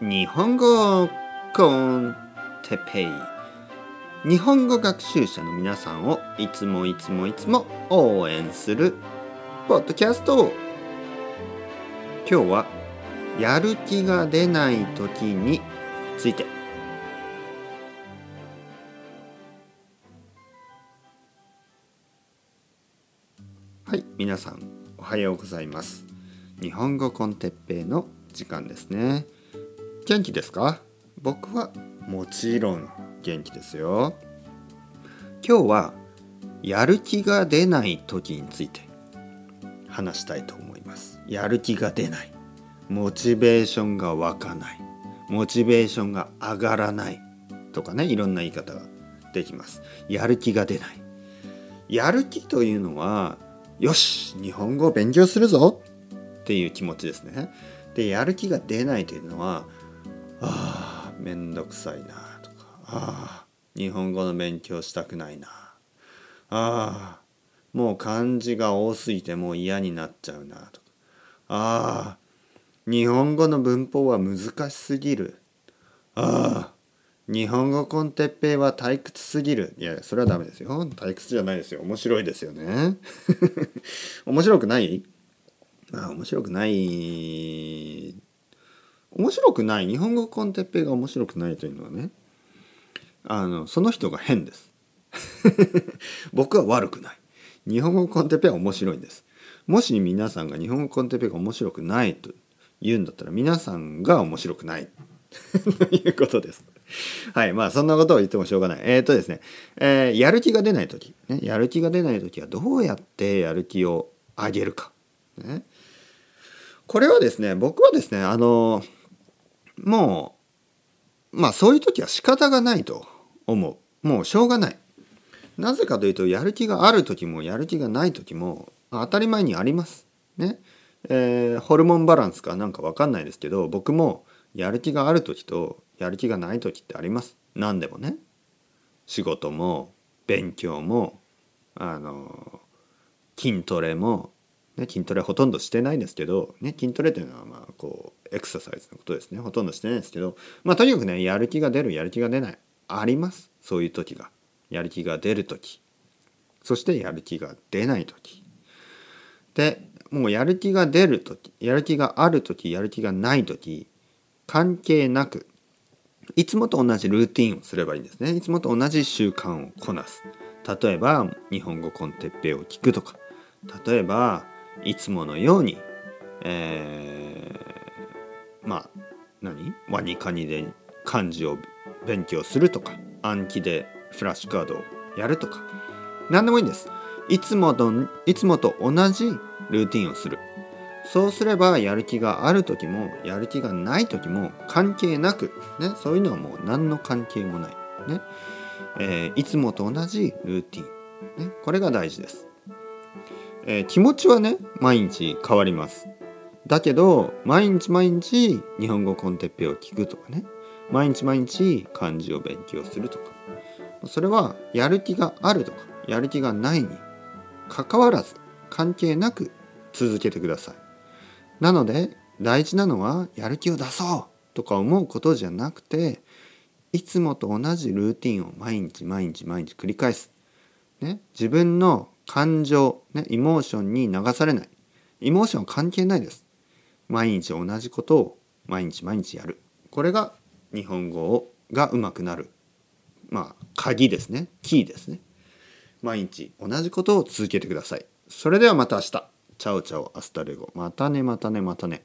日本語コンテペイ。日本語学習者の皆さんをいつもいつもいつも応援するポッドキャスト。今日はやる気が出ない時について。はい皆さんおはようございます。日本語コンテッペイの時間ですね。元気ですか？僕はもちろん元気ですよ。今日はやる気が出ない時について話したいと思います。やる気が出ない。モチベーションが湧かない。モチベーションが上がらない。とかねいろんな言い方ができます。やる気が出ない。やる気というのはよし日本語を勉強するぞっていう気持ちですね。でやる気が出ないというのはああめんどくさいなとか。ああ日本語の勉強したくないな。ああもう漢字が多すぎてもう嫌になっちゃうなとか。ああ日本語の文法は難しすぎる。ああ日本語コンテッペイは退屈すぎる。いやそれはダメですよ。退屈じゃないですよ。面白いですよね。面白くない？あ面白くない面白くない日本語コンテッペイが面白くないというのはねあのその人が変です。僕は悪くない。日本語コンテッペイは面白いんです。もし皆さんが日本語コンテッペイが面白くないと言うんだったら皆さんが面白くない。ということです。はいまあそんなことを言ってもしょうがない。えっ、ー、とですね、えー、やる気が出ない時、ね、やる気が出ない時はどうやってやる気を上げるか、ね、これはですね僕はですねあのもうまあそういう時は仕方がないと思う。もうしょうがない。なぜかというとやる気がある時もやる気がない時も当たり前にあります。ね。えー、ホルモンバランスかなんか分かんないですけど僕もやる気がある時とやる気がない時ってあります。何でもね。仕事も勉強もあの筋トレもね、筋トレほとんどしてないですけど、ね、筋トレというのはまあこうエクササイズのことですね。ほとんどしてないですけど、まあ、とにかくねやる気が出るやる気が出ないあります。そういう時が。やる気が出る時。そしてやる気が出ない時。でもうやる気が出る時やる気がある時やる気がない時関係なくいつもと同じルーティンをすればいいんですね。いつもと同じ習慣をこなす。例えば日本語コンテッペイを聞くとか。例えばいつものように、えー、まあ何？ワニカニで漢字を勉強するとか暗記でフラッシュカードをやるとか何でもいいんです。いつもといつもと同じルーティンをする。そうすればやる気がある時もやる気がない時も関係なく、ね、そういうのはもう何の関係もない、ね。えー、いつもと同じルーティン、ね、これが大事です。えー、気持ちはね毎日変わります。だけど毎日毎日日本語コンテッペを聞くとかね。毎日毎日漢字を勉強するとか。それはやる気があるとかやる気がないにかかわらず関係なく続けてください。なので大事なのはやる気を出そうとか思うことじゃなくていつもと同じルーティンを毎日毎日毎日繰り返す、ね、自分の感情、ね、イモーションに流されない。イモーションは関係ないです。毎日同じことを毎日毎日やる。これが日本語がうまくなる。まあ、鍵ですね。キーですね。毎日同じことを続けてください。それではまた明日。 Chao chao hasta luego。またねまたねまたね。